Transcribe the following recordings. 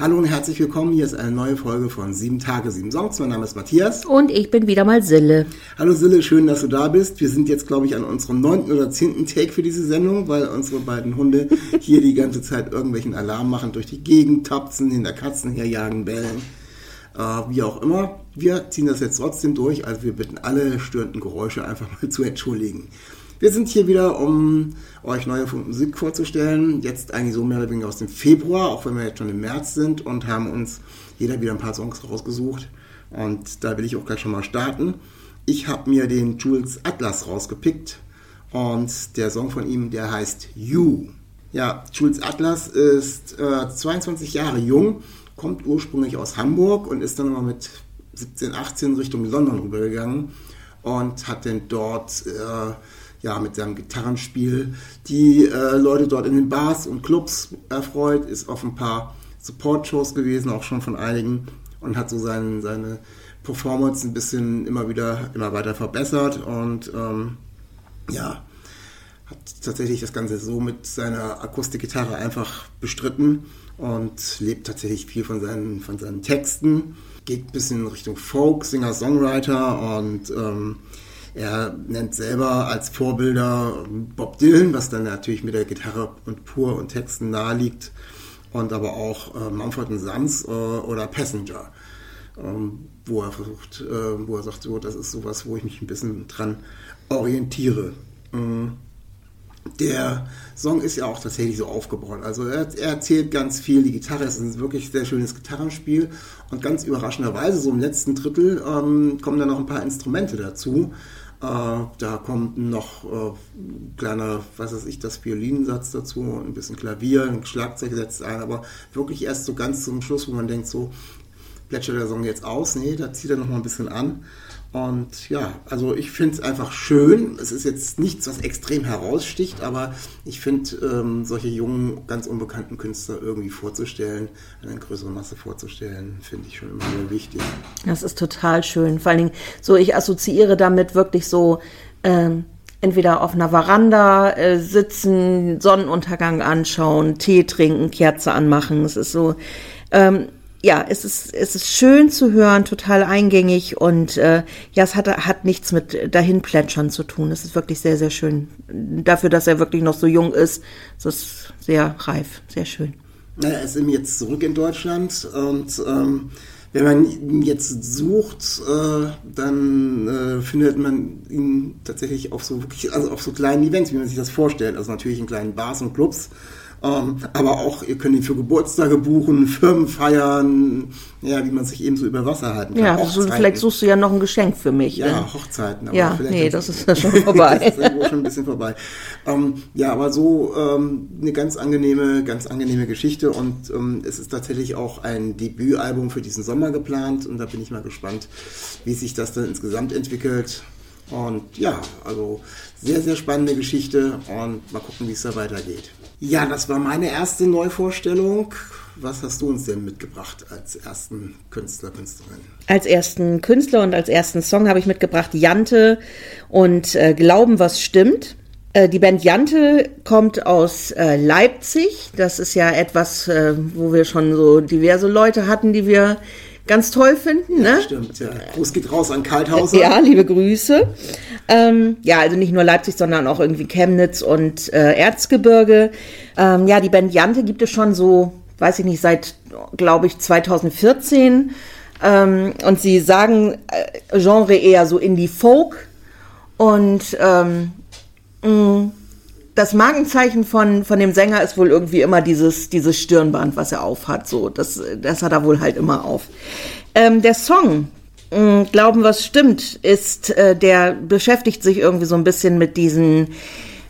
Hallo und herzlich willkommen. Hier ist eine neue Folge von Sieben Tage, Sieben Songs. Mein Name ist Matthias. Und ich bin wieder mal Sille. Hallo Sille, schön, dass du da bist. Wir sind jetzt, glaube ich, an unserem neunten oder zehnten Take für diese Sendung, weil unsere beiden Hunde hier die ganze Zeit irgendwelchen Alarm machen, durch die Gegend tapsen, hinter Katzen herjagen, bellen. Äh, wie auch immer. Wir ziehen das jetzt trotzdem durch. Also wir bitten alle störenden Geräusche einfach mal zu entschuldigen. Wir sind hier wieder, um euch neue Musik vorzustellen. Jetzt eigentlich so mehr oder weniger aus dem Februar, auch wenn wir jetzt schon im März sind und haben uns jeder wieder ein paar Songs rausgesucht. Und da will ich auch gleich schon mal starten. Ich habe mir den Jules Atlas rausgepickt und der Song von ihm, der heißt You. Ja, Jules Atlas ist äh, 22 Jahre jung, kommt ursprünglich aus Hamburg und ist dann mal mit 17, 18 Richtung London rübergegangen und hat dann dort äh, ja, mit seinem Gitarrenspiel. Die äh, Leute dort in den Bars und Clubs erfreut, ist auf ein paar Support-Shows gewesen, auch schon von einigen und hat so seinen, seine Performance ein bisschen immer wieder, immer weiter verbessert und ähm, ja, hat tatsächlich das Ganze so mit seiner Akustikgitarre einfach bestritten und lebt tatsächlich viel von seinen, von seinen Texten, geht ein bisschen in Richtung Folk, Singer, Songwriter und ähm, er nennt selber als Vorbilder Bob Dylan, was dann natürlich mit der Gitarre und Pur und Texten naheliegt. Und aber auch äh, Mumford Sons äh, oder Passenger, ähm, wo er versucht, äh, wo er sagt, so, das ist sowas, wo ich mich ein bisschen dran orientiere. Ähm, der Song ist ja auch tatsächlich so aufgebaut. Also er, er, erzählt ganz viel, die Gitarre ist ein wirklich sehr schönes Gitarrenspiel und ganz überraschenderweise, so im letzten Drittel, ähm, kommen dann noch ein paar Instrumente dazu. Äh, da kommt noch äh, kleiner, was weiß ich, das Violinensatz dazu, ein bisschen Klavier, ein Schlagzeug setzt ein, aber wirklich erst so ganz zum Schluss, wo man denkt, so plätschert der Song jetzt aus. Nee, da zieht er noch mal ein bisschen an. Und ja, also ich finde es einfach schön. Es ist jetzt nichts, was extrem heraussticht, aber ich finde, ähm, solche jungen, ganz unbekannten Künstler irgendwie vorzustellen, eine größere Masse vorzustellen, finde ich schon immer sehr wichtig. Das ist total schön. Vor allen Dingen, so ich assoziiere damit wirklich so, ähm, entweder auf einer Veranda äh, sitzen, Sonnenuntergang anschauen, Tee trinken, Kerze anmachen. Es ist so, ähm, ja, es ist, es ist schön zu hören, total eingängig und äh, ja, es hat, hat nichts mit dahinplätschern zu tun. Es ist wirklich sehr, sehr schön. Dafür, dass er wirklich noch so jung ist, es ist sehr reif, sehr schön. Er ist eben jetzt zurück in Deutschland und ähm, wenn man ihn jetzt sucht, äh, dann äh, findet man ihn tatsächlich auf so wirklich, also auf so kleinen Events, wie man sich das vorstellt. Also natürlich in kleinen Bars und Clubs aber auch, ihr könnt ihn für Geburtstage buchen, Firmenfeiern, ja, wie man sich eben so über Wasser halten kann. Ja, also vielleicht suchst du ja noch ein Geschenk für mich. Ja, denn? Hochzeiten. Aber ja, nee, das ist ja schon vorbei. das ist irgendwo schon ein bisschen vorbei. Ähm, ja, aber so ähm, eine ganz angenehme, ganz angenehme Geschichte und ähm, es ist tatsächlich auch ein Debütalbum für diesen Sommer geplant und da bin ich mal gespannt, wie sich das dann insgesamt entwickelt. Und ja, also sehr, sehr spannende Geschichte und mal gucken, wie es da weitergeht. Ja, das war meine erste Neuvorstellung. Was hast du uns denn mitgebracht als ersten Künstler, Künstlerin? Als ersten Künstler und als ersten Song habe ich mitgebracht Jante und äh, Glauben, was stimmt. Äh, die Band Jante kommt aus äh, Leipzig. Das ist ja etwas, äh, wo wir schon so diverse Leute hatten, die wir ganz toll finden. Ne? Ja, stimmt, ja. Gruß geht raus an Kalthausen. Ja, liebe Grüße. Ähm, ja, also nicht nur Leipzig, sondern auch irgendwie Chemnitz und äh, Erzgebirge. Ähm, ja, die Band Jante gibt es schon so, weiß ich nicht, seit, glaube ich, 2014. Ähm, und sie sagen äh, Genre eher so Indie-Folk. Und ähm, mh, das Markenzeichen von, von dem Sänger ist wohl irgendwie immer dieses, dieses Stirnband, was er aufhat. So, das, das hat er wohl halt immer auf. Ähm, der Song, mh, mm, Glauben, was stimmt, ist, äh, der beschäftigt sich irgendwie so ein bisschen mit diesen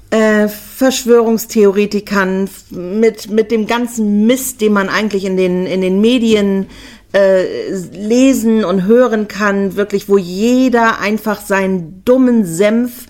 äh, Verschwörungstheoretikern, mit, mit dem ganzen Mist, den man eigentlich in den, in den Medien äh, lesen und hören kann, wirklich, wo jeder einfach seinen dummen Senf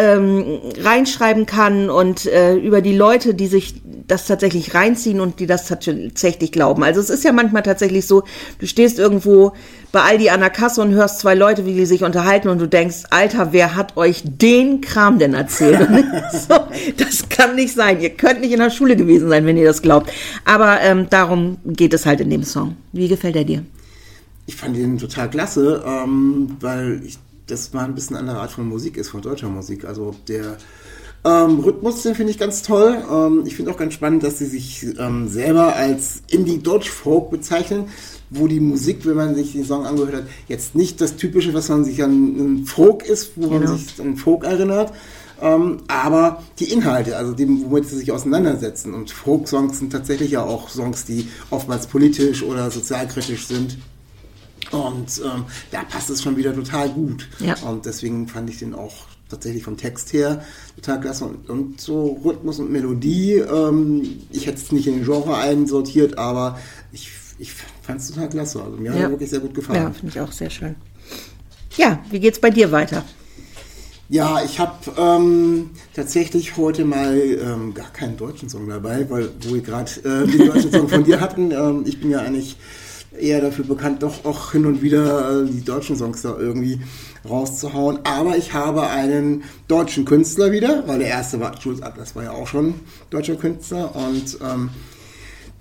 ähm, reinschreiben kann und äh, über die Leute, die sich das tatsächlich reinziehen und die das tatsächlich glauben. Also es ist ja manchmal tatsächlich so, du stehst irgendwo bei Aldi an der Kasse und hörst zwei Leute, wie die sich unterhalten und du denkst, Alter, wer hat euch den Kram denn erzählt? so, das kann nicht sein. Ihr könnt nicht in der Schule gewesen sein, wenn ihr das glaubt. Aber ähm, darum geht es halt in dem Song. Wie gefällt er dir? Ich fand ihn total klasse, ähm, weil ich das mal ein bisschen eine andere Art von Musik ist, von deutscher Musik. Also der ähm, Rhythmus, den finde ich ganz toll. Ähm, ich finde auch ganz spannend, dass sie sich ähm, selber als Indie-Deutsch-Folk bezeichnen, wo die Musik, wenn man sich den Song angehört hat, jetzt nicht das Typische, was man sich an, an Folk ist, wo genau. man sich an Folk erinnert, ähm, aber die Inhalte, also dem, womit sie sich auseinandersetzen. Und Folk-Songs sind tatsächlich ja auch Songs, die oftmals politisch oder sozialkritisch sind. Und ähm, da passt es schon wieder total gut. Ja. Und deswegen fand ich den auch tatsächlich vom Text her total klasse. Und, und so Rhythmus und Melodie, ähm, ich hätte es nicht in den Genre einsortiert, aber ich, ich fand es total klasse. Also mir ja. hat er wirklich sehr gut gefallen. Ja, finde ich auch sehr schön. Ja, wie geht's bei dir weiter? Ja, ich habe ähm, tatsächlich heute mal ähm, gar keinen deutschen Song dabei, weil wo wir gerade äh, den deutschen Song von dir hatten. Ähm, ich bin ja eigentlich eher dafür bekannt, doch auch hin und wieder äh, die deutschen Songs da irgendwie rauszuhauen. Aber ich habe einen deutschen Künstler wieder, weil der erste war, Jules Atlas war ja auch schon deutscher Künstler. Und ähm,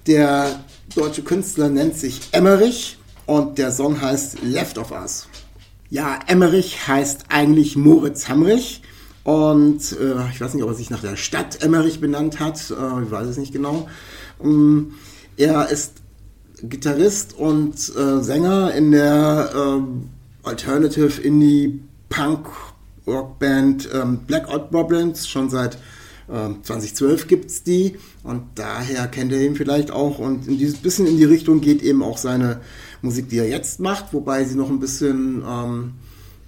der deutsche Künstler nennt sich Emmerich und der Song heißt Left of Us. Ja, Emmerich heißt eigentlich Moritz Hamrich. Und äh, ich weiß nicht, ob er sich nach der Stadt Emmerich benannt hat. Äh, ich weiß es nicht genau. Ähm, er ist Gitarrist und äh, Sänger in der äh, Alternative Indie Punk Rockband ähm, Blackout Problems. Schon seit äh, 2012 gibt's die und daher kennt ihr ihn vielleicht auch. Und in dieses bisschen in die Richtung geht eben auch seine Musik, die er jetzt macht, wobei sie noch ein bisschen ähm,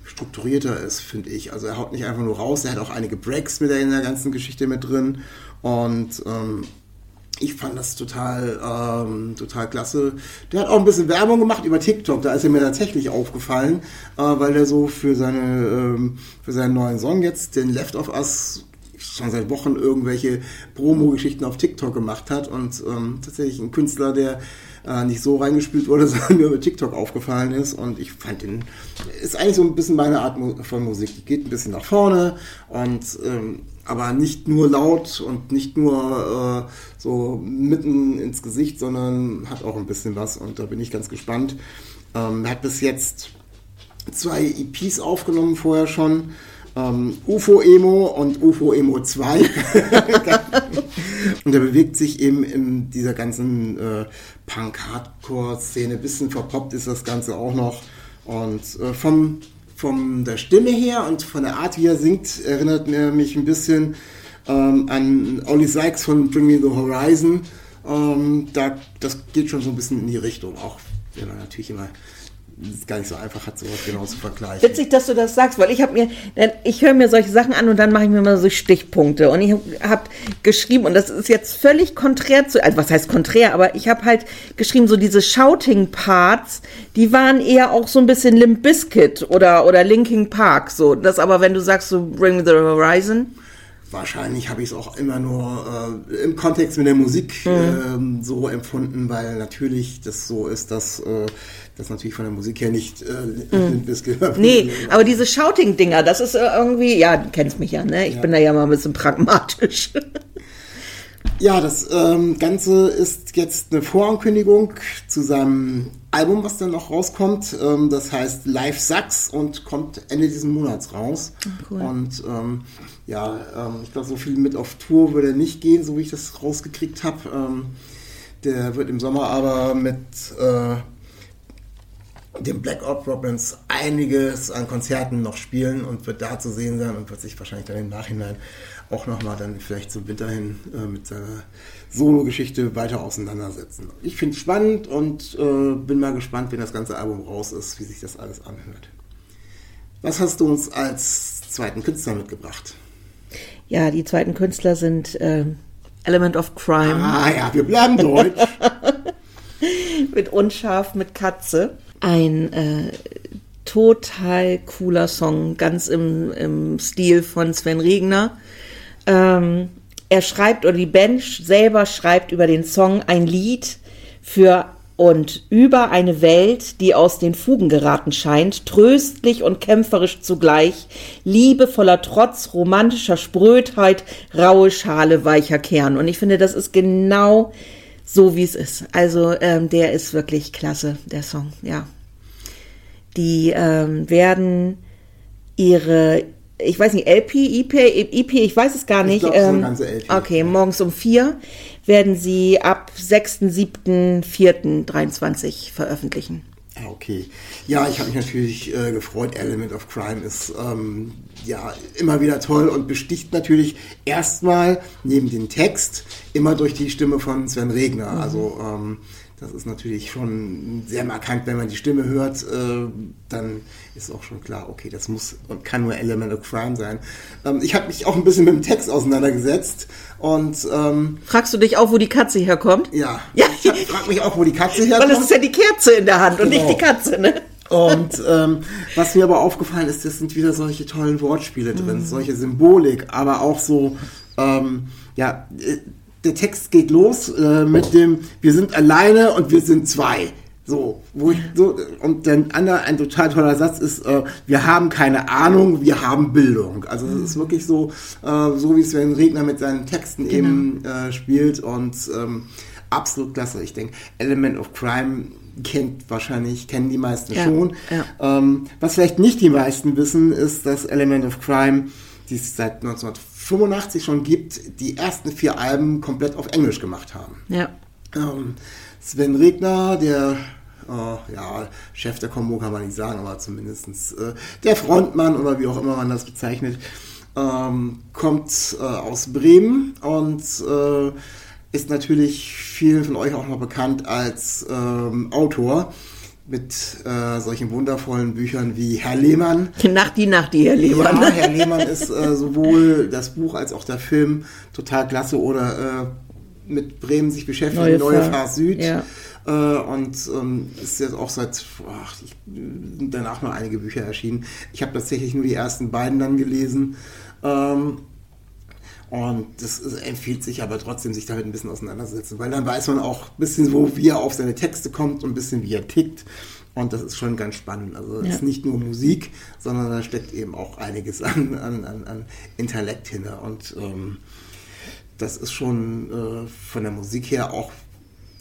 strukturierter ist, finde ich. Also er haut nicht einfach nur raus, er hat auch einige Breaks mit in der ganzen Geschichte mit drin und ähm, ich fand das total, ähm, total klasse. Der hat auch ein bisschen Werbung gemacht über TikTok. Da ist er mir tatsächlich aufgefallen, äh, weil er so für seine, ähm, für seinen neuen Song jetzt, den Left of Us, schon seit Wochen irgendwelche Promo-Geschichten auf TikTok gemacht hat und ähm, tatsächlich ein Künstler, der äh, nicht so reingespielt wurde, sondern mir über TikTok aufgefallen ist. Und ich fand den, ist eigentlich so ein bisschen meine Art von Musik. Die geht ein bisschen nach vorne und ähm, aber nicht nur laut und nicht nur äh, so mitten ins Gesicht, sondern hat auch ein bisschen was und da bin ich ganz gespannt. Ähm, er hat bis jetzt zwei EPs aufgenommen vorher schon. Ähm, UFO Emo und UFO Emo 2. und er bewegt sich eben in dieser ganzen äh, Punk-Hardcore-Szene. Bisschen verpoppt ist das Ganze auch noch. Und äh, vom von der Stimme her und von der Art, wie er singt, erinnert er mich ein bisschen ähm, an Ollie Sykes von Bring Me the Horizon. Ähm, da, das geht schon so ein bisschen in die Richtung, auch wenn man natürlich immer ist gar nicht so einfach hat, sowas genau zu vergleichen. Witzig, dass du das sagst, weil ich habe mir, ich höre mir solche Sachen an und dann mache ich mir mal so Stichpunkte. Und ich habe geschrieben, und das ist jetzt völlig konträr zu, also was heißt konträr, aber ich habe halt geschrieben, so diese Shouting-Parts, die waren eher auch so ein bisschen Limp Bizkit oder, oder Linking Park. So. Das aber, wenn du sagst, so Bring the Horizon. Wahrscheinlich habe ich es auch immer nur äh, im Kontext mit der Musik mhm. äh, so empfunden, weil natürlich das so ist, dass äh, das natürlich von der Musik her nicht äh, mhm. gehört. Nee, aber diese Shouting-Dinger, das ist äh, irgendwie, ja, du kennst mich ja, ne? Ich ja. bin da ja mal ein bisschen pragmatisch. Ja, das ähm, Ganze ist jetzt eine Vorankündigung zu seinem Album, was dann noch rauskommt. Ähm, das heißt Live Sucks und kommt Ende dieses Monats raus. cool. Und ähm, ja, ähm, ich glaube, so viel mit auf Tour würde er nicht gehen, so wie ich das rausgekriegt habe. Ähm, der wird im Sommer aber mit äh, dem Black Op Problems einiges an Konzerten noch spielen und wird da zu sehen sein und wird sich wahrscheinlich dann im Nachhinein auch nochmal dann vielleicht zum Winter hin äh, mit seiner Solo-Geschichte weiter auseinandersetzen. Ich finde es spannend und äh, bin mal gespannt, wenn das ganze Album raus ist, wie sich das alles anhört. Was hast du uns als zweiten Künstler mitgebracht? Ja, die zweiten Künstler sind äh, Element of Crime. Ah ja, wir bleiben deutsch. mit unscharf mit Katze. Ein äh, total cooler Song, ganz im, im Stil von Sven Regner. Ähm, er schreibt, oder die Band selber schreibt über den Song ein Lied für und über eine Welt, die aus den Fugen geraten scheint, tröstlich und kämpferisch zugleich, liebevoller Trotz, romantischer Sprödheit, raue Schale, weicher Kern. Und ich finde, das ist genau so, wie es ist. Also ähm, der ist wirklich klasse, der Song, ja. Die ähm, werden ihre ich weiß nicht, LP, IP, IP, ich weiß es gar nicht. Ich glaub, ähm, ganze LP. Okay, morgens um vier werden sie ab 6.7.4.23 veröffentlichen. Ah, okay. Ja, ich habe mich natürlich äh, gefreut. Element of Crime ist ähm, ja immer wieder toll und besticht natürlich erstmal neben dem Text immer durch die Stimme von Sven Regner. Mhm. Also ähm, das ist natürlich schon sehr markant, wenn man die Stimme hört, äh, dann ist auch schon klar, okay, das muss und kann nur Element of Crime sein. Ähm, ich habe mich auch ein bisschen mit dem Text auseinandergesetzt und ähm, fragst du dich auch, wo die Katze herkommt? Ja, ja. ich frage mich auch, wo die Katze herkommt. Weil es ist ja die Kerze in der Hand genau. und nicht die genau. Katze, ne? Und ähm, was mir aber aufgefallen ist, das sind wieder solche tollen Wortspiele drin, mhm. solche Symbolik, aber auch so, ähm, ja, äh, der Text geht los äh, mit dem, wir sind alleine und wir sind zwei. So, wo ich so, und dann andere, ein total toller Satz ist, äh, wir haben keine Ahnung, wir haben Bildung. Also es ist wirklich so, äh, so wie Sven Regner mit seinen Texten genau. eben äh, spielt und ähm, absolut klasse. Ich denke, Element of Crime kennt wahrscheinlich, kennen die meisten ja, schon. Ja. Ähm, was vielleicht nicht die meisten wissen, ist, dass Element of Crime, die es seit 1950 85 schon gibt, die ersten vier Alben komplett auf Englisch gemacht haben. Ja. Ähm, Sven Regner, der äh, ja, Chef der Combo kann man nicht sagen, aber zumindest äh, der Frontmann oder wie auch immer man das bezeichnet, ähm, kommt äh, aus Bremen und äh, ist natürlich vielen von euch auch noch bekannt als ähm, Autor mit äh, solchen wundervollen Büchern wie Herr Lehmann. Nach die Nacht, die Herr Lehmann. Ja, Herr Lehmann ist äh, sowohl das Buch als auch der Film total klasse oder äh, mit Bremen sich beschäftigen, Neue, Neue Fahrt Süd. Ja. Äh, und ähm, ist jetzt auch seit, ach, danach noch einige Bücher erschienen. Ich habe tatsächlich nur die ersten beiden dann gelesen. Ähm, und das empfiehlt sich aber trotzdem, sich damit ein bisschen auseinanderzusetzen, weil dann weiß man auch ein bisschen, wo, wie er auf seine Texte kommt und ein bisschen, wie er tickt. Und das ist schon ganz spannend. Also es ja. ist nicht nur Musik, sondern da steckt eben auch einiges an, an, an, an Intellekt hinter. Und ähm, das ist schon äh, von der Musik her auch,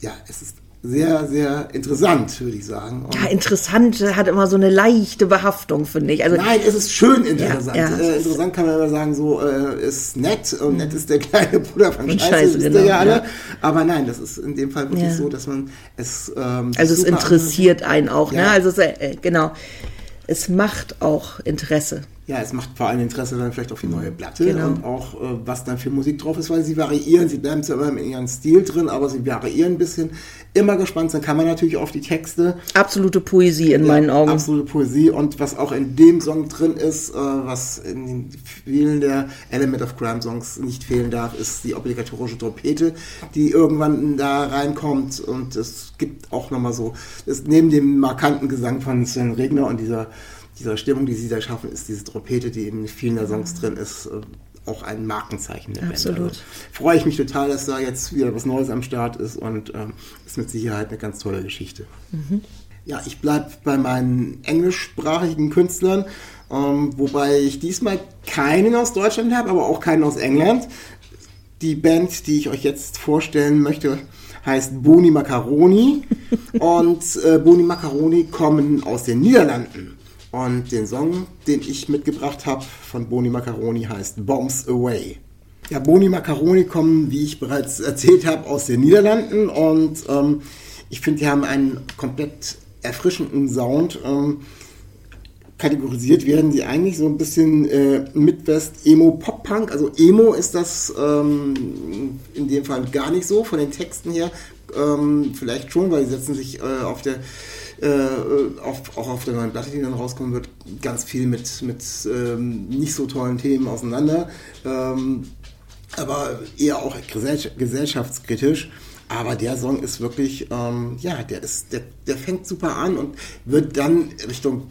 ja, es ist sehr, sehr interessant, würde ich sagen. Und ja, interessant hat immer so eine leichte Behaftung, finde ich. Also, Nein, es ist schön interessant. Ja, ja. Äh, interessant kann man immer sagen, so äh, ist nett und nett ist der kleine Bruder von Scheiße, Scheiße genau, ja alle. Ja. Aber nein, das ist in dem Fall wirklich so, dass man es. Ähm, also es interessiert einen auch, ne? Also es, äh, genau, es macht auch Interesse ja, es macht vor allem Interesse dann vielleicht auf die neue Platte genau. und auch, äh, was dann für Musik drauf ist, weil sie variieren. Sie bleiben zwar immer in ihrem Stil drin, aber sie variieren ein bisschen. Immer gespannt sein kann man natürlich auf die Texte. Absolute Poesie in ja, meinen Augen. Absolute Poesie und was auch in dem Song drin ist, äh, was in den vielen der Element of Crime Songs nicht fehlen darf, ist die obligatorische Trompete, die irgendwann da reinkommt und es gibt auch nochmal so, ist neben dem markanten Gesang von Sven Regner und dieser dieser Stimmung, die sie da schaffen, ist diese Trompete, die in vielen der Songs drin ist, äh, auch ein Markenzeichen der Absolut. Band. Also freue ich mich total, dass da jetzt wieder was Neues am Start ist und ähm, ist mit Sicherheit eine ganz tolle Geschichte. Mhm. Ja, ich bleibe bei meinen englischsprachigen Künstlern, ähm, wobei ich diesmal keinen aus Deutschland habe, aber auch keinen aus England. Die Band, die ich euch jetzt vorstellen möchte, heißt Boni Macaroni und äh, Boni Macaroni kommen aus den Niederlanden. Und den Song, den ich mitgebracht habe von Boni Macaroni heißt Bombs Away. Ja, Boni Macaroni kommen, wie ich bereits erzählt habe, aus den Niederlanden und ähm, ich finde, die haben einen komplett erfrischenden Sound. Ähm, kategorisiert werden die eigentlich so ein bisschen äh, Midwest Emo Pop Punk. Also Emo ist das ähm, in dem Fall gar nicht so von den Texten her. Ähm, vielleicht schon, weil sie setzen sich äh, auf der äh, auf, auch auf der neuen Platte, die dann rauskommen wird, ganz viel mit, mit ähm, nicht so tollen Themen auseinander, ähm, aber eher auch gesellschaftskritisch. Aber der Song ist wirklich, ähm, ja, der ist, der, der fängt super an und wird dann Richtung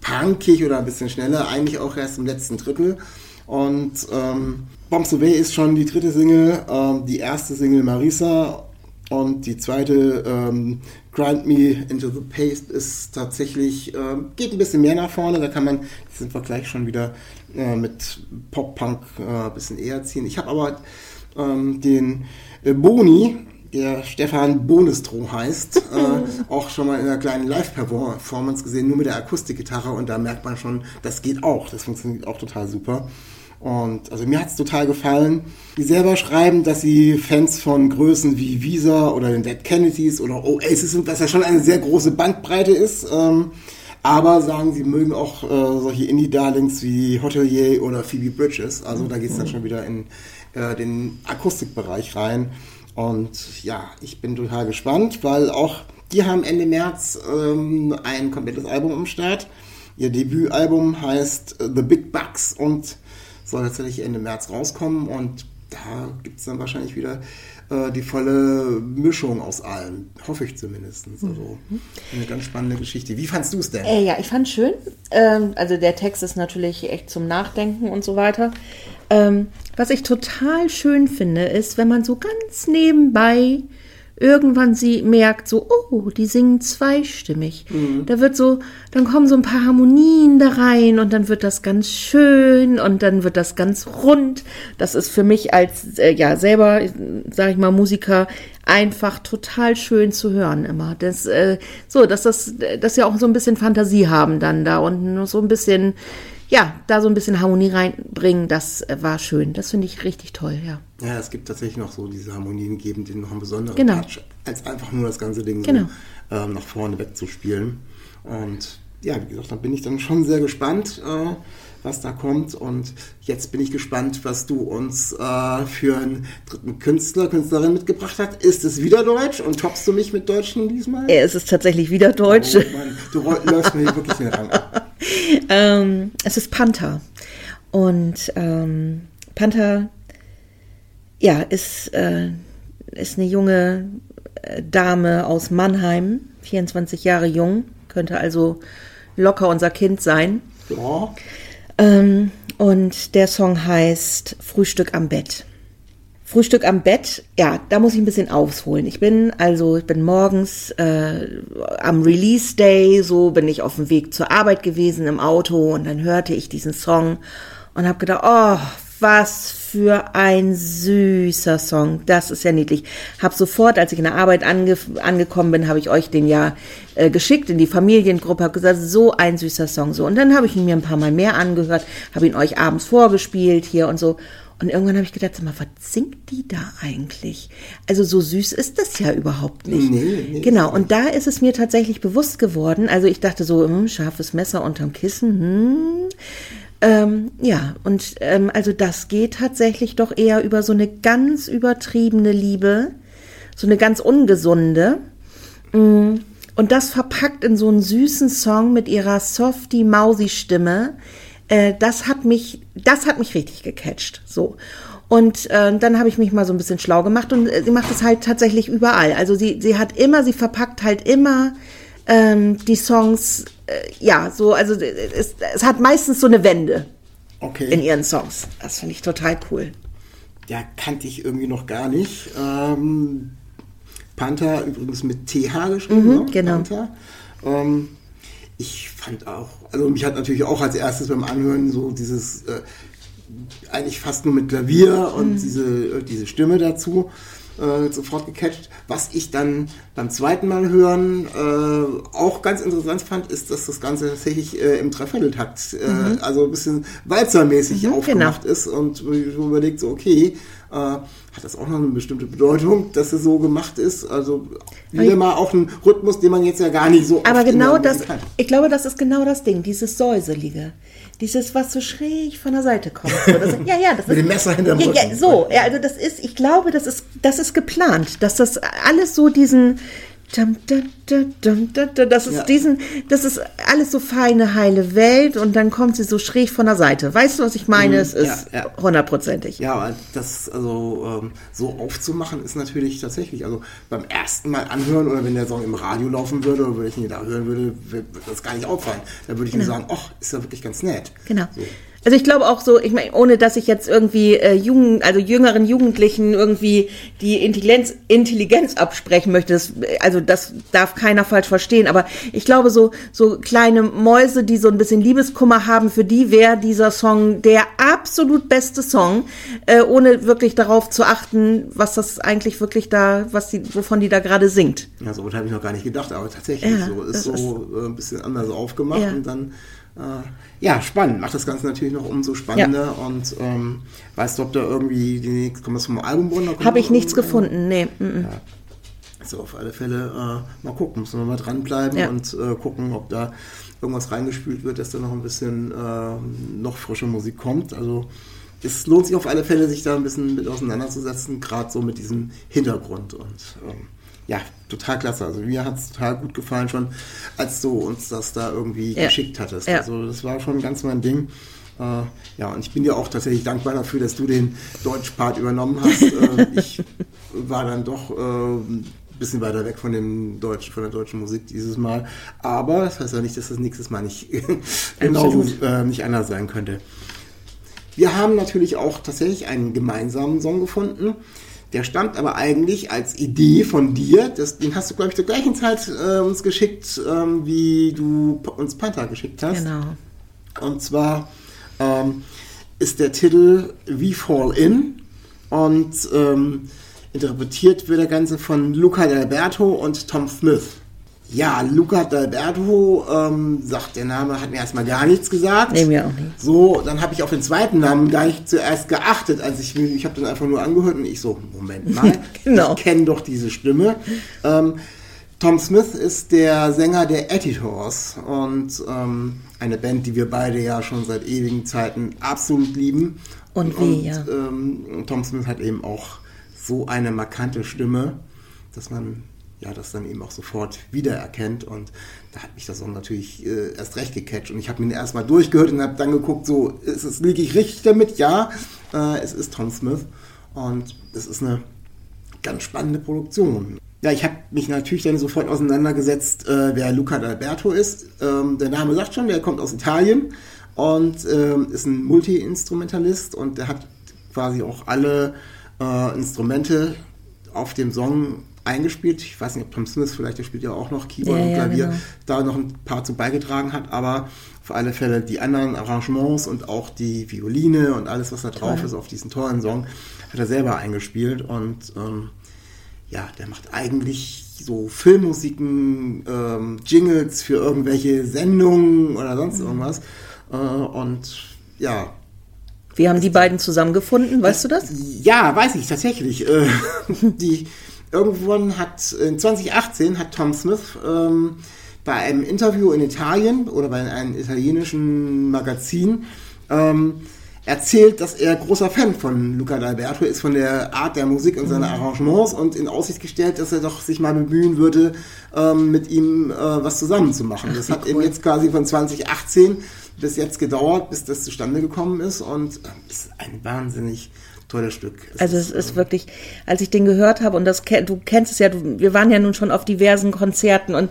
punkig oder ein bisschen schneller, eigentlich auch erst im letzten Drittel. Und ähm, Bombs Away ist schon die dritte Single, ähm, die erste Single Marisa und die zweite ähm, Grind Me Into the Paste ist tatsächlich, äh, geht ein bisschen mehr nach vorne, da kann man, sind wir gleich schon wieder äh, mit Pop-Punk äh, ein bisschen eher ziehen. Ich habe aber ähm, den äh, Boni, der Stefan Bonestro heißt, äh, auch schon mal in einer kleinen Live-Performance gesehen, nur mit der Akustikgitarre und da merkt man schon, das geht auch, das funktioniert auch total super. Und also mir hat's total gefallen. Die selber schreiben, dass sie Fans von Größen wie Visa oder den Dead Kennedys oder Oasis sind, was ja schon eine sehr große Bandbreite ist. Ähm, aber sagen, sie mögen auch äh, solche Indie-Darlings wie Hotelier oder Phoebe Bridges. Also da geht's dann schon wieder in äh, den Akustikbereich rein. Und ja, ich bin total gespannt, weil auch die haben Ende März ähm, ein komplettes Album am Start. Ihr Debütalbum heißt The Big Bucks und soll tatsächlich Ende März rauskommen und da gibt es dann wahrscheinlich wieder äh, die volle Mischung aus allem. Hoffe ich zumindest. Also eine ganz spannende Geschichte. Wie fandst du es denn? Äh, ja, ich fand schön. Ähm, also der Text ist natürlich echt zum Nachdenken und so weiter. Ähm, was ich total schön finde, ist, wenn man so ganz nebenbei irgendwann sie merkt, so, oh, die singen zweistimmig. Mhm. Da wird so, dann kommen so ein paar Harmonien da rein und dann wird das ganz schön und dann wird das ganz rund. Das ist für mich als, äh, ja, selber, sag ich mal, Musiker einfach total schön zu hören immer. Das, äh, so, dass das, dass sie auch so ein bisschen Fantasie haben dann da und nur so ein bisschen, ja, da so ein bisschen Harmonie reinbringen, das äh, war schön. Das finde ich richtig toll, ja. Ja, es gibt tatsächlich noch so diese Harmonien geben, die noch einen besonderen Genau. Touch, als einfach nur das ganze Ding Genau. so ähm, nach vorne wegzuspielen. Und ja, wie gesagt, da bin ich dann schon sehr gespannt, äh, was da kommt. Und jetzt bin ich gespannt, was du uns äh, für einen dritten Künstler, Künstlerin mitgebracht hast. Ist es wieder Deutsch und toppst du mich mit Deutschen diesmal? Äh, Es ist tatsächlich wieder Deutsch. Oh Mann, du läufst mir hier wirklich den Rang ab. Ähm, es ist Panther. Und ähm, Panther, ja, ist, äh, ist eine junge äh, Dame aus Mannheim, 24 Jahre jung, könnte also locker unser Kind sein. Ja, Ähm, und der Song heißt Frühstück am Bett. Frühstück am Bett, ja, da muss ich ein bisschen ausholen. Ich bin also, ich bin morgens äh, am Release Day, so bin ich auf dem Weg zur Arbeit gewesen im Auto und dann hörte ich diesen Song und habe gedacht, oh, was für ein süßer Song. Das ist ja niedlich. Hab sofort, als ich in der Arbeit ange angekommen bin, habe ich euch den ja äh, geschickt in die Familiengruppe, habe gesagt, so ein süßer Song so. Und dann habe ich ihn mir ein paar Mal mehr angehört, habe ihn euch abends vorgespielt hier und so. Und irgendwann habe ich gedacht, sag mal, was singt die da eigentlich? Also so süß ist das ja überhaupt nicht. Nee, nee, genau, und da ist es mir tatsächlich bewusst geworden. Also ich dachte so, hm, scharfes Messer unterm Kissen, hm. Ähm, ja, und ähm, also das geht tatsächlich doch eher über so eine ganz übertriebene Liebe, so eine ganz ungesunde. Mm, Und das verpackt in so einen süßen Song mit ihrer softy mausi Stimme. Äh, das hat mich, das hat mich richtig gecatcht. So. Und äh, dann habe ich mich mal so ein bisschen schlau gemacht und äh, sie macht es halt tatsächlich überall. Also sie, sie hat immer, sie verpackt halt immer ähm, die Songs, ja, so, also äh, es, es hat meistens so eine Wende in okay. ihren Songs. Das finde ich total cool. Ja, kannte ich irgendwie noch gar nicht. Ähm, Panther übrigens mit TH geschrieben. Mhm, ne? genau. Panther. Ähm, ich fand auch, also mich hat natürlich auch als erstes beim Anhören so dieses, äh, eigentlich fast nur mit Klavier und diese, äh, diese Stimme dazu äh, sofort gecatcht. Was ich dann beim zweiten Mal hören äh, auch ganz interessant fand, ist, dass das Ganze tatsächlich äh, im Dreivierteltakt, äh, also ein bisschen walzermäßig Mhm, aufgemacht ist und überlegt, so okay, äh, hat das auch noch eine bestimmte Bedeutung, dass es so gemacht ist. Also wieder mal auch ein Rhythmus, den man jetzt ja gar nicht so Aber genau das, hat. ich glaube, das ist genau das Ding, dieses Säuselige. Dieses, was so schräg von der Seite kommt. So, das, ja, ja, das Mit ist, dem Messer hinterm ja, ja, so, ja, also das ist, ich glaube, das ist, das ist geplant, dass das alles so diesen, Das ist Ja. diesen, das ist alles so feine, heile Welt und dann kommt sie so schräg von der Seite. Weißt du, was ich meine? Es ja, ist ja. hundertprozentig. Ja, aber das also ähm, so aufzumachen ist natürlich tatsächlich, also beim ersten Mal anhören oder wenn der Song im Radio laufen würde oder wenn ich ihn da hören würde, würde das gar nicht auffallen. Da würde ich nur sagen, ach, ist ja wirklich ganz nett. Genau. So. Also ich glaube auch so, ich meine, ohne dass ich jetzt irgendwie äh, jungen, also jüngeren Jugendlichen irgendwie die Intelligenz, Intelligenz absprechen möchte, das, also das darf keiner falsch verstehen, aber ich glaube so, so kleine Mäuse, die so ein bisschen Liebeskummer haben, für die wäre dieser Song der absolut beste Song, äh, ohne wirklich darauf zu achten, was das eigentlich wirklich da, was die, wovon die da gerade singt. Ja, so habe ich noch gar nicht gedacht, aber tatsächlich Ja, so ist so äh, ein bisschen anders aufgemacht Ja. und dann äh, ja spannend, macht das Ganze natürlich noch umso spannender und ähm, weißt du, ob da irgendwie die nächste, kommt das vom Album runter? Habe ich nichts gefunden, nee. mm, mm. Also auf alle Fälle äh, mal gucken, müssen wir mal dranbleiben Ja. und äh, gucken, ob da irgendwas reingespült wird, dass da noch ein bisschen äh, noch frische Musik kommt. Also es lohnt sich auf alle Fälle, sich da ein bisschen mit auseinanderzusetzen, gerade so mit diesem Hintergrund. Und ähm, ja, total klasse. Also mir hat es total gut gefallen schon, als du uns das da irgendwie Ja. geschickt hattest. Ja. Also das war schon ganz mein Ding. Äh, ja, und ich bin dir auch tatsächlich dankbar dafür, dass du den Deutschpart übernommen hast. äh, ich war dann doch äh, ein bisschen weiter weg von dem Deutschen, von der deutschen Musik dieses Mal. Aber das heißt ja nicht, dass das nächstes Mal nicht genauso äh, nicht anders sein könnte. Wir haben natürlich auch tatsächlich einen gemeinsamen Song gefunden. Der stammt aber eigentlich als Idee von dir. Das, den hast du, glaube ich, zur gleichen Zeit äh, uns geschickt, ähm, wie du uns Panther geschickt hast. Genau. Und zwar ähm, ist der Titel We Fall In und ähm, interpretiert wird der Ganze von Luca D'Alberto und Tom Smith. Ja, Luca D'Alberto, ähm, sagt der Name, hat mir erstmal gar nichts gesagt. Nee, mir auch nicht. So, dann habe ich auf den zweiten Namen gar nicht zuerst geachtet, als ich ich habe dann einfach nur angehört und ich so, Moment mal, Genau. ich kenne doch diese Stimme. Ähm, Tom Smith ist der Sänger der Editors und ähm, eine Band, die wir beide ja schon seit ewigen Zeiten absolut lieben. Und wie, ja. Ähm, Tom Smith hat eben auch so eine markante Stimme, dass man ja das dann eben auch sofort wiedererkennt und da hat mich das auch natürlich äh, erst recht gecatcht und ich habe mir erstmal durchgehört und habe dann geguckt, so ist es liege ich richtig damit? Ja, äh, es ist Tom Smith und es ist eine ganz spannende Produktion. Ja, ich habe mich natürlich dann sofort auseinandergesetzt, äh, wer Luca D'Alberto ist. Ähm, der Name sagt schon, der kommt aus Italien und ähm, ist ein Multi-Instrumentalist und der hat quasi auch alle äh, Instrumente auf dem Song eingespielt. Ich weiß nicht, ob Tom Smith vielleicht, der spielt ja auch noch Keyboard Ja, und ja, Klavier, genau. da noch ein paar zu beigetragen hat, aber auf alle Fälle die anderen Arrangements und auch die Violine und alles, was da drauf Toll. ist auf diesen tollen Song, hat er selber eingespielt und ähm, ja, der macht eigentlich so Filmmusiken, ähm, Jingles für irgendwelche Sendungen oder sonst Mhm. irgendwas. Äh, und ja. Wie haben die beiden zusammengefunden, weißt du das? Ja, weiß ich tatsächlich. Äh, die irgendwann hat in 2018 hat Tom Smith ähm, bei einem Interview in Italien oder bei einem italienischen Magazin ähm, erzählt, dass er großer Fan von Luca D'Alberto ist, von der Art der Musik und seiner Arrangements und in Aussicht gestellt, dass er doch sich mal bemühen würde, ähm, mit ihm äh, was zusammen zu machen. Das hat eben jetzt quasi von 2018 bis jetzt gedauert, bis das zustande gekommen ist und äh, ist ein wahnsinnig tolles Stück. Es Also ist, es ist wirklich, als ich den gehört habe und das du kennst es ja, du, wir waren ja nun schon auf diversen Konzerten und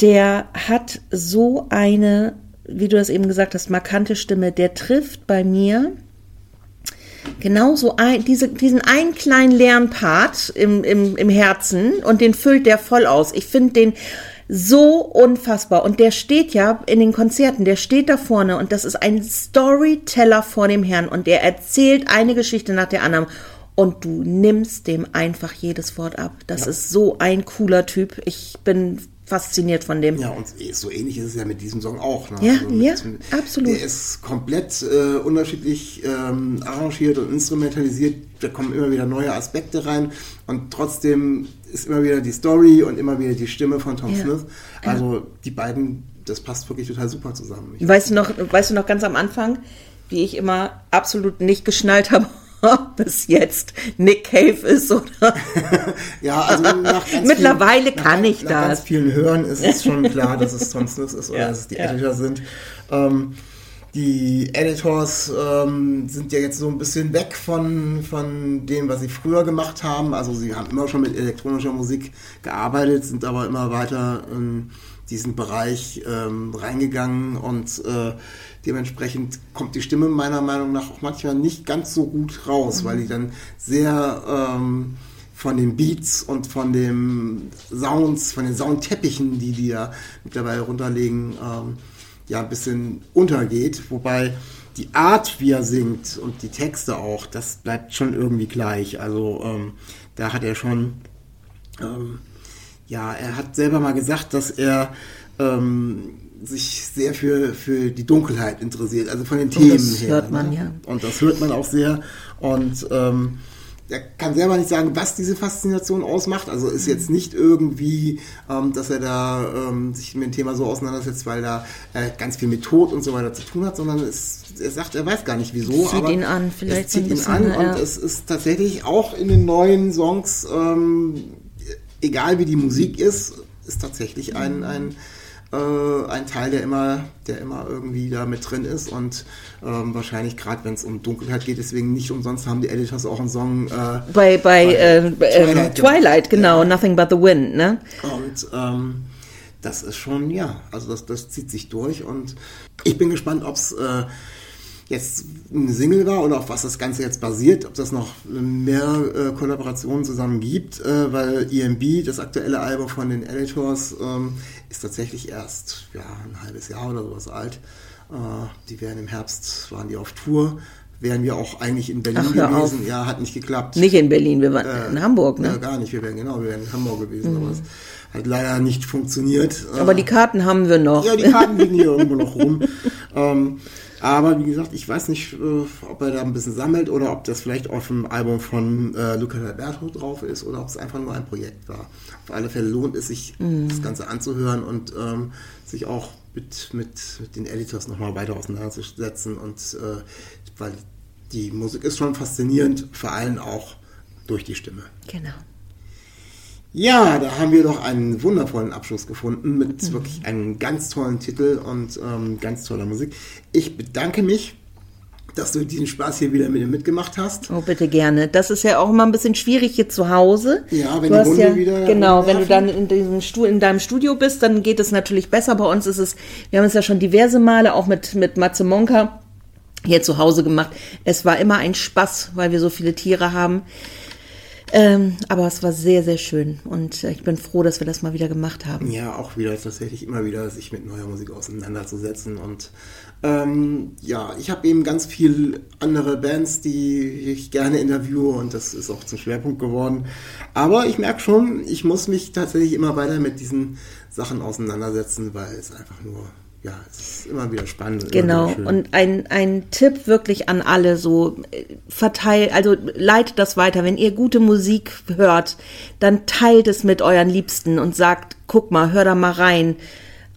der hat so eine, wie du das eben gesagt hast, markante Stimme, der trifft bei mir genauso ein, diese, diesen einen kleinen leeren Part im, im, im Herzen und den füllt der voll aus. Ich finde den so unfassbar. Und der steht ja in den Konzerten, der steht da vorne und das ist ein Storyteller vor dem Herrn und der erzählt eine Geschichte nach der anderen. Und du nimmst dem einfach jedes Wort ab. Das ist so ein cooler Typ. Ich bin fasziniert von dem. Ja, und eh- so ähnlich ist es ja mit diesem Song auch. Ne? Ja, mit, ja, absolut. Der ist komplett äh, unterschiedlich ähm, arrangiert und instrumentalisiert. Da kommen immer wieder neue Aspekte rein und trotzdem ist immer wieder die Story und immer wieder die Stimme von Tom Ja. Smith. Also die beiden, das passt wirklich total super zusammen. Ich Weißt du noch, weißt du noch ganz am Anfang, wie ich immer absolut nicht geschnallt habe, ob es jetzt Nick Cave ist oder. ja, also nach Mittlerweile vielen, kann nach, ich nach das. ganz vielen Hören ist es schon klar, dass es Tom Smith ist oder Ja, dass es die ja. Editor sind. Ähm, die Editors ähm, sind ja jetzt so ein bisschen weg von, von dem, was sie früher gemacht haben. Also sie haben immer schon mit elektronischer Musik gearbeitet, sind aber immer weiter in diesen Bereich ähm, reingegangen und äh, dementsprechend kommt die Stimme meiner Meinung nach auch manchmal nicht ganz so gut raus, weil die dann sehr ähm, von den Beats und von den Sounds, von den Soundteppichen, die die da mittlerweile runterlegen, ähm, ja ein bisschen untergeht. Wobei die Art, wie er singt und die Texte auch, das bleibt schon irgendwie gleich. Also ähm, da hat er schon, ähm, ja, er hat selber mal gesagt, dass er ähm, sich sehr für, für die Dunkelheit interessiert, also von den Themen das her. hört man, ne? ja. Und das hört man auch sehr. Und ähm, er kann selber nicht sagen, was diese Faszination ausmacht. Also ist jetzt nicht irgendwie, ähm, dass er da ähm, sich mit dem Thema so auseinandersetzt, weil da äh, ganz viel mit Tod und so weiter zu tun hat, sondern es, er sagt, er weiß gar nicht wieso. Zieht aber ihn an, vielleicht Es zieht ihn bisschen, an ja. und es ist tatsächlich auch in den neuen Songs, ähm, egal wie die Musik ist, ist tatsächlich ein, ein äh, ein Teil, der immer, der immer irgendwie da mit drin ist. Und ähm, wahrscheinlich gerade wenn es um Dunkelheit geht, deswegen nicht umsonst haben die Editors auch einen Song äh, Bei, bei äh, Twilight, Twilight, Twilight genau, Nothing But the Wind, ne? und ähm, das ist schon, ja, also das, das zieht sich durch. Und ich bin gespannt, ob es äh, jetzt eine Single war oder auf was das Ganze jetzt basiert, ob das noch mehr äh, Kollaborationen zusammen gibt, äh, weil EMB, das aktuelle Album von den Editors, ähm, ist tatsächlich erst ja, ein halbes Jahr oder sowas alt. Äh, die werden im Herbst, waren die auf Tour, wären wir auch eigentlich in Berlin Ach, auf. gewesen. Ja, hat nicht geklappt. Nicht in Berlin, wir waren Äh, in Hamburg, Ja, ne? gar nicht, wir wären genau, wir wären in Hamburg gewesen, aber es hat leider nicht funktioniert. Aber Äh, die Karten haben wir noch. ja, die Karten liegen hier irgendwo noch rum. Ähm, aber wie gesagt, ich weiß nicht, äh, ob er da ein bisschen sammelt oder ob das vielleicht auf dem Album von äh, Luca Alberto drauf ist oder ob es einfach nur ein Projekt war. Auf alle Fälle lohnt es sich, das Ganze anzuhören und ähm, sich auch mit, mit, mit den Editors nochmal weiter auseinanderzusetzen. Und äh, weil die Musik ist schon faszinierend, vor allem auch durch die Stimme. Genau. Ja, da haben wir doch einen wundervollen Abschluss gefunden mit wirklich einem ganz tollen Titel und ähm, ganz toller Musik. Ich bedanke mich, dass du diesen Spaß hier wieder mit mir mitgemacht hast. Oh, bitte gerne. Das ist ja auch immer ein bisschen schwierig hier zu Hause. Ja, wenn du die Hunde ja, wieder Genau, wenn du dann in, diesem Stuhl, in deinem Studio bist, dann geht es natürlich besser. Bei uns ist es, wir haben es ja schon diverse Male auch mit, mit Matze Monka hier zu Hause gemacht. Es war immer ein Spaß, weil wir so viele Tiere haben. Ähm, aber es war sehr, sehr schön. Und äh, ich bin froh, dass wir das mal wieder gemacht haben. Ja, auch wieder tatsächlich immer wieder sich mit neuer Musik auseinanderzusetzen. Und ähm, ja, ich habe eben ganz viel andere Bands, die ich gerne interviewe und das ist auch zum Schwerpunkt geworden. Aber ich merke schon, ich muss mich tatsächlich immer weiter mit diesen Sachen auseinandersetzen, weil es einfach nur, ja, es ist immer wieder spannend. Genau. wieder. Und ein, ein Tipp wirklich an alle, so verteilt, also leitet das weiter. Wenn ihr gute Musik hört, dann teilt es mit euren Liebsten und sagt, guck mal, hör da mal rein.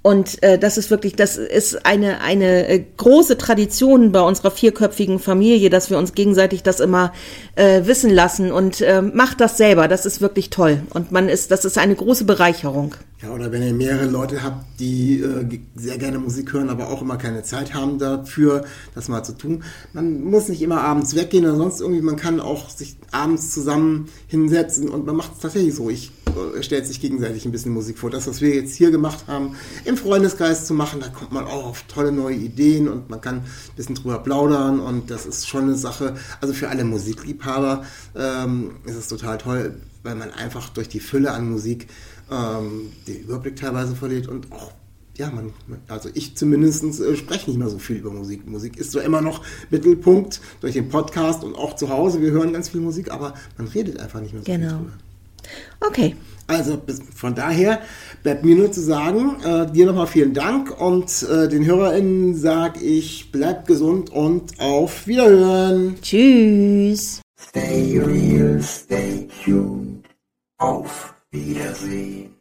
Und äh, das ist wirklich, das ist eine, eine äh, große Tradition bei unserer vierköpfigen Familie, dass wir uns gegenseitig das immer äh, wissen lassen und äh, macht das selber. Das ist wirklich toll. Und man ist, das ist eine große Bereicherung. Ja, oder wenn ihr mehrere Leute habt, die äh, sehr gerne Musik hören, aber auch immer keine Zeit haben dafür, das mal zu tun. Man muss nicht immer abends weggehen oder sonst irgendwie, man kann auch sich abends zusammen hinsetzen und man macht es tatsächlich so. Ich stellt sich gegenseitig ein bisschen Musik vor. Das, was wir jetzt hier gemacht haben, im Freundeskreis zu machen, da kommt man auch auf tolle neue Ideen und man kann ein bisschen drüber plaudern und das ist schon eine Sache. Also für alle Musikliebhaber ähm, ist es total toll, weil man einfach durch die Fülle an Musik ähm, den Überblick teilweise verliert und auch, ja, man, also ich zumindest äh, spreche nicht mehr so viel über Musik. Musik ist zwar immer noch Mittelpunkt durch den Podcast und auch zu Hause, wir hören ganz viel Musik, aber man redet einfach nicht mehr so viel Genau. drüber. Okay. Also von daher bleibt mir nur zu sagen, äh, dir nochmal vielen Dank und äh, den HörerInnen sage ich, bleibt gesund und auf Wiederhören. Tschüss. Stay real, stay tuned. Auf Wiedersehen.